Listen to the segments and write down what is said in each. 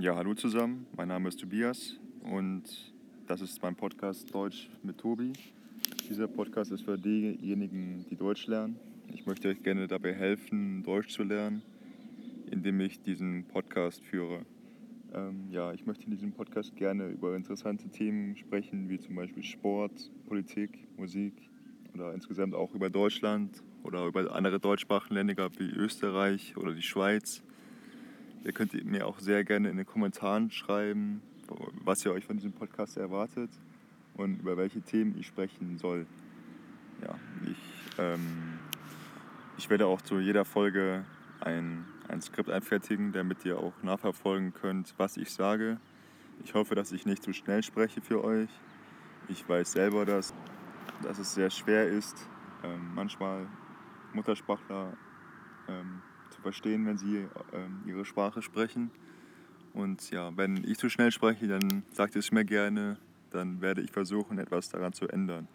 Ja, hallo zusammen, mein Name ist Tobias und das ist mein Podcast Deutsch mit Tobi. Dieser Podcast ist für diejenigen, die Deutsch lernen. Ich möchte euch gerne dabei helfen, Deutsch zu lernen, indem ich diesen Podcast führe. Ähm, ja, ich möchte in diesem Podcast gerne über interessante Themen sprechen, wie zum Beispiel Sport, Politik, Musik oder insgesamt auch über Deutschland oder über andere deutschsprachige wie Österreich oder die Schweiz. Ihr könnt mir auch sehr gerne in den Kommentaren schreiben, was ihr euch von diesem Podcast erwartet und über welche Themen ich sprechen soll. Ja, ich, ähm, ich werde auch zu jeder Folge ein, ein Skript einfertigen, damit ihr auch nachverfolgen könnt, was ich sage. Ich hoffe, dass ich nicht zu schnell spreche für euch. Ich weiß selber, dass, dass es sehr schwer ist, ähm, manchmal Muttersprachler ähm, zu verstehen, wenn sie ähm, ihre Sprache sprechen. Und ja, wenn ich zu schnell spreche, dann sagt es mir gerne, dann werde ich versuchen, etwas daran zu ändern.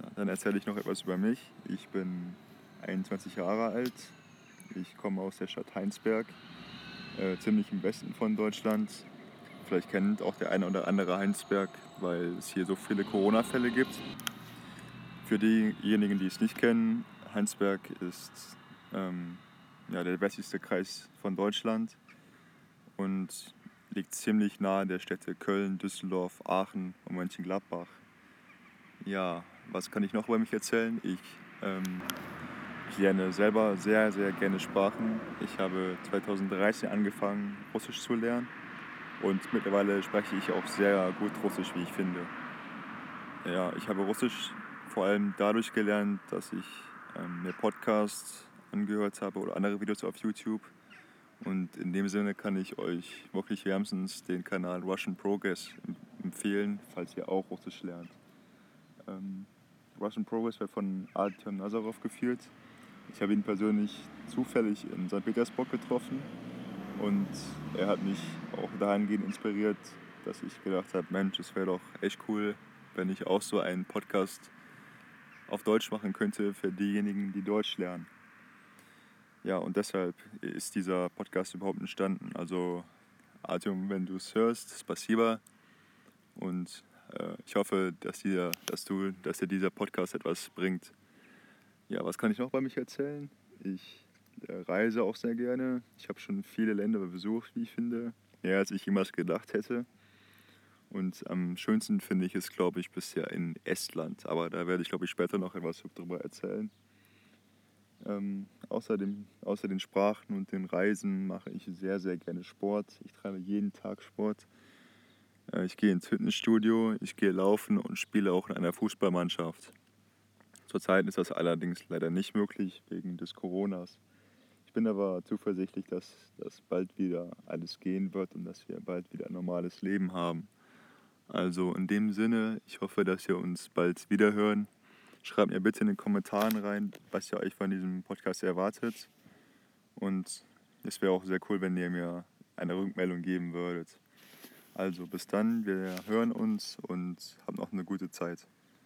Ja, dann erzähle ich noch etwas über mich. Ich bin 21 Jahre alt. Ich komme aus der Stadt Heinsberg, äh, ziemlich im Westen von Deutschland. Vielleicht kennt auch der eine oder andere Heinsberg, weil es hier so viele Corona-Fälle gibt. Für diejenigen, die es nicht kennen, Heinsberg ist ähm, ja, der westlichste Kreis von Deutschland und liegt ziemlich nahe der Städte Köln, Düsseldorf, Aachen und Mönchengladbach. Ja, was kann ich noch über mich erzählen? Ich, ähm, ich lerne selber sehr, sehr gerne Sprachen. Ich habe 2013 angefangen, Russisch zu lernen und mittlerweile spreche ich auch sehr gut Russisch, wie ich finde. Ja, ich habe Russisch vor allem dadurch gelernt, dass ich ähm, mir Podcasts angehört habe oder andere Videos auf YouTube. Und in dem Sinne kann ich euch wirklich wärmstens den Kanal Russian Progress empfehlen, falls ihr auch Russisch lernt. Ähm, Russian Progress wird von Artyom Nazarov geführt. Ich habe ihn persönlich zufällig in St. Petersburg getroffen und er hat mich auch dahingehend inspiriert, dass ich gedacht habe, Mensch, es wäre doch echt cool, wenn ich auch so einen Podcast auf Deutsch machen könnte für diejenigen, die Deutsch lernen. Ja, und deshalb ist dieser Podcast überhaupt entstanden. Also, Artyom, wenn du es hörst, spasiba. Und äh, ich hoffe, dass, dir, dass, du, dass dir dieser Podcast etwas bringt. Ja, was kann ich noch bei mich erzählen? Ich äh, reise auch sehr gerne. Ich habe schon viele Länder besucht, wie ich finde. Mehr als ich jemals gedacht hätte. Und am schönsten finde ich es, glaube ich, bisher in Estland. Aber da werde ich, glaube ich, später noch etwas darüber erzählen. Ähm, außerdem, außer den Sprachen und den Reisen mache ich sehr, sehr gerne Sport. Ich treibe jeden Tag Sport. Äh, ich gehe ins Fitnessstudio, ich gehe laufen und spiele auch in einer Fußballmannschaft. Zurzeit ist das allerdings leider nicht möglich wegen des Coronas. Ich bin aber zuversichtlich, dass das bald wieder alles gehen wird und dass wir bald wieder ein normales Leben haben. Also in dem Sinne, ich hoffe, dass wir uns bald wieder hören. Schreibt mir bitte in den Kommentaren rein, was ihr euch von diesem Podcast erwartet. Und es wäre auch sehr cool, wenn ihr mir eine Rückmeldung geben würdet. Also bis dann, wir hören uns und habt noch eine gute Zeit.